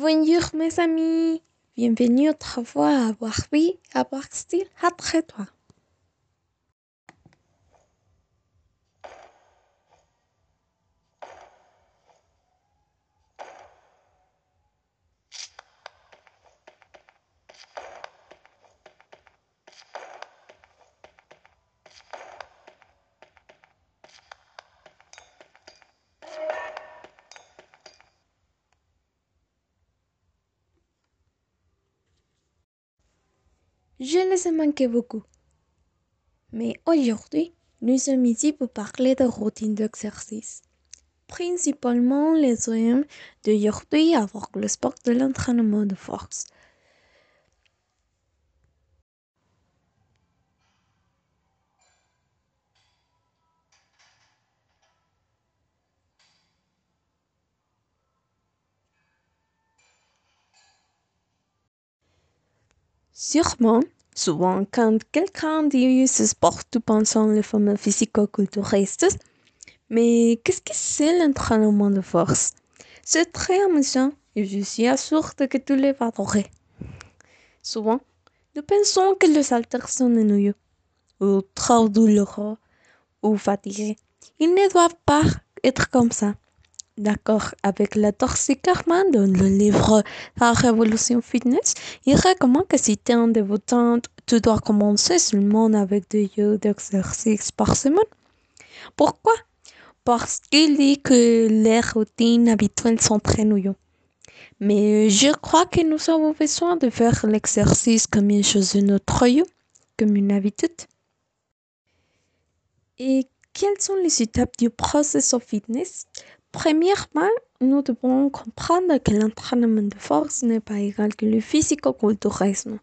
Bonjour mes amis, bienvenue fois à Barbie, à Style, après toi. Je les ai manqués beaucoup. Mais aujourd'hui, nous sommes ici pour parler de routine d'exercice. Principalement les aimes d'aujourd'hui avec le sport de l'entraînement de force. Sûrement, souvent quand quelqu'un dit sport, tout pensant le fameux physico-culturiste. Mais qu'est-ce que c'est l'entraînement de force? C'est très amusant et je suis assurée que tous les adorer. Souvent, nous pensons que les haltères sont ennuyeux, ou trop douloureux, ou fatigués. Ils ne doivent pas être comme ça d'accord avec la Carman dans le livre La Révolution Fitness, il recommande que si tu es un débutant, tu dois commencer seulement avec deux heures d'exercice par semaine. Pourquoi? Parce qu'il dit que les routines habituelles sont très nouilles. Mais je crois que nous avons besoin de faire l'exercice comme une chose de notre vie, comme une habitude. Et quelles sont les étapes du processus fitness? Premièrement, nous devons comprendre que l'entraînement de force n'est pas égal que le physico-culturisme.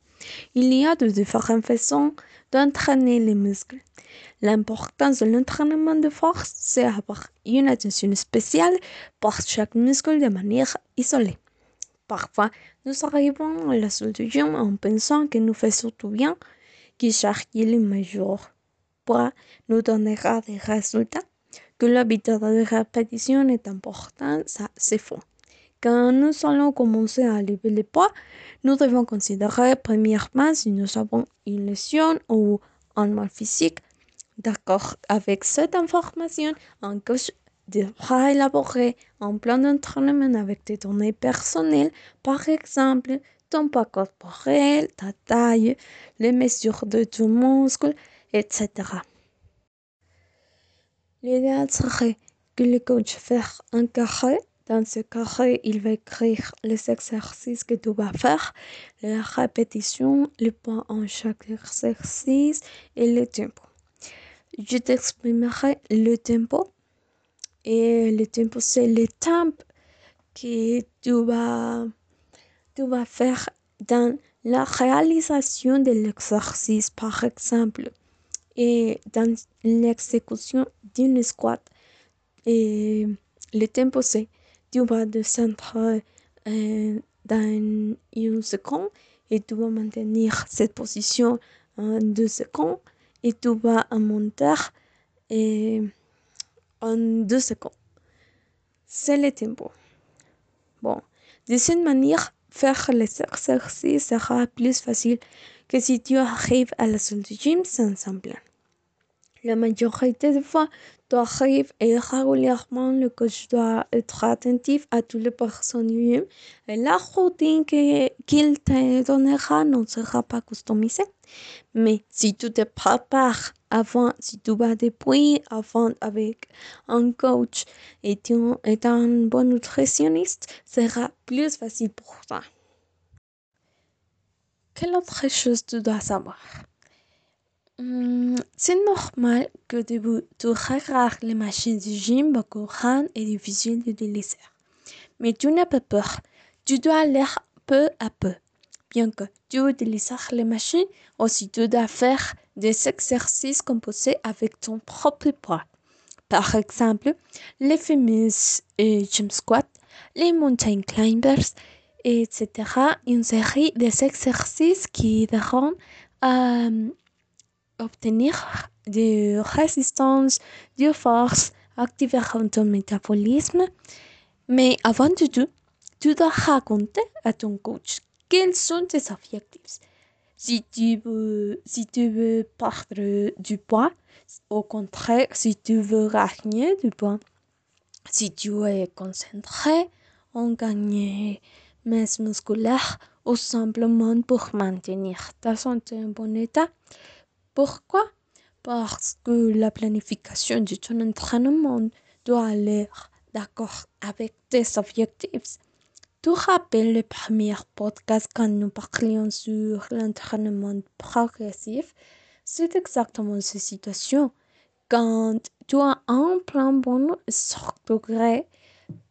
Il y a de différentes façons d'entraîner les muscles. L'importance de l'entraînement de force, c'est avoir une attention spéciale pour chaque muscle de manière isolée. Parfois, nous arrivons à la gym en pensant que nous faisons tout bien, que chaque mesure poids nous donnera des résultats que l'habitude de répétition est importante, ça c'est faux. Quand nous allons commencer à lever les poids, nous devons considérer premièrement si nous avons une lésion ou un mal physique. D'accord avec cette information, un coach devra élaborer un plan d'entraînement avec des données personnelles, par exemple ton poids corporel, ta taille, les mesures de ton muscle, etc. L'idéal serait que le coach fasse un carré. Dans ce carré, il va écrire les exercices que tu vas faire, la répétition, les points en chaque exercice et le tempo. Je t'exprimerai le tempo. Et le tempo, c'est le temps que tu vas, tu vas faire dans la réalisation de l'exercice, par exemple et dans l'exécution d'une squat. Et le tempo c'est tu vas descendre euh, dans une seconde et tu vas maintenir cette position en deux secondes et tu vas monter et en deux secondes. C'est le tempo. Bon, de cette manière, faire les exercices sera plus facile que si tu arrives à la salle de gym sans plan. La majorité des fois, tu arrives et régulièrement le coach doit être attentif à toutes les personnes et la routine qu'il te donnera ne sera pas customisée. Mais si tu te prépares avant, si tu vas depuis avant avec un coach et tu un bon nutritionniste, sera plus facile pour toi. Quelle autre chose tu dois savoir? C'est normal que tu regardes les machines du gym beaucoup grandes et difficiles d'utiliser. Mais tu n'as pas peur. Tu dois aller peu à peu. Bien que tu utilises les machines, aussi tu dois faire des exercices composés avec ton propre poids. Par exemple, les fameuses euh, gym squats, les mountain climbers, etc. Une série d'exercices qui devront euh, obtenir de résistance, de force, activer ton métabolisme. Mais avant de tout, tu dois raconter à ton coach quels sont tes objectifs. Si tu veux, si tu veux perdre du poids, au contraire, si tu veux gagner du poids, si tu es concentré en gagner masse musculaire ou simplement pour maintenir ta santé en bon état. Pourquoi? Parce que la planification de ton entraînement doit aller d'accord avec tes objectifs. Tu rappelles le premier podcast quand nous parlions sur l'entraînement progressif? C'est exactement cette situation. Quand tu as un plan bon degré,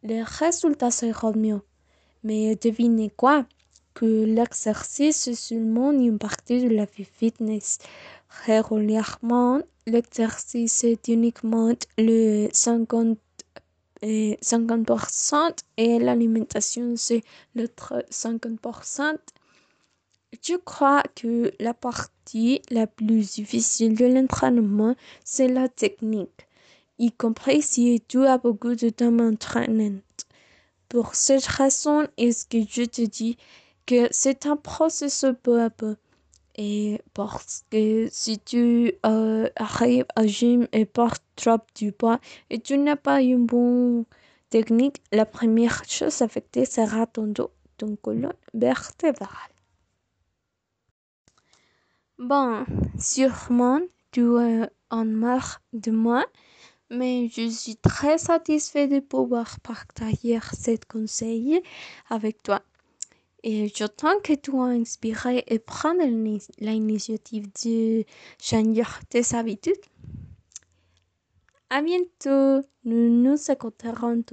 les résultats seront mieux. Mais devinez quoi? Que l'exercice est seulement une partie de la vie fitness. Régulièrement, l'exercice est uniquement le 50 et 50% et l'alimentation c'est l'autre 50%. Je crois que la partie la plus difficile de l'entraînement, c'est la technique, y compris si tu as beaucoup de temps entraînant. Pour cette raison, est-ce que je te dis que c'est un processus peu à peu? Et parce que si tu euh, arrives à gym et portes trop du poids et tu n'as pas une bonne technique, la première chose affectée sera ton dos, ton colonne vertébrale. Bon, sûrement tu es en marre de moi, mais je suis très satisfait de pouvoir partager cette conseil avec toi. Et j'attends que tu sois inspiré et prendre l'initiative de changer tes habitudes. À bientôt. Nous nous écouterons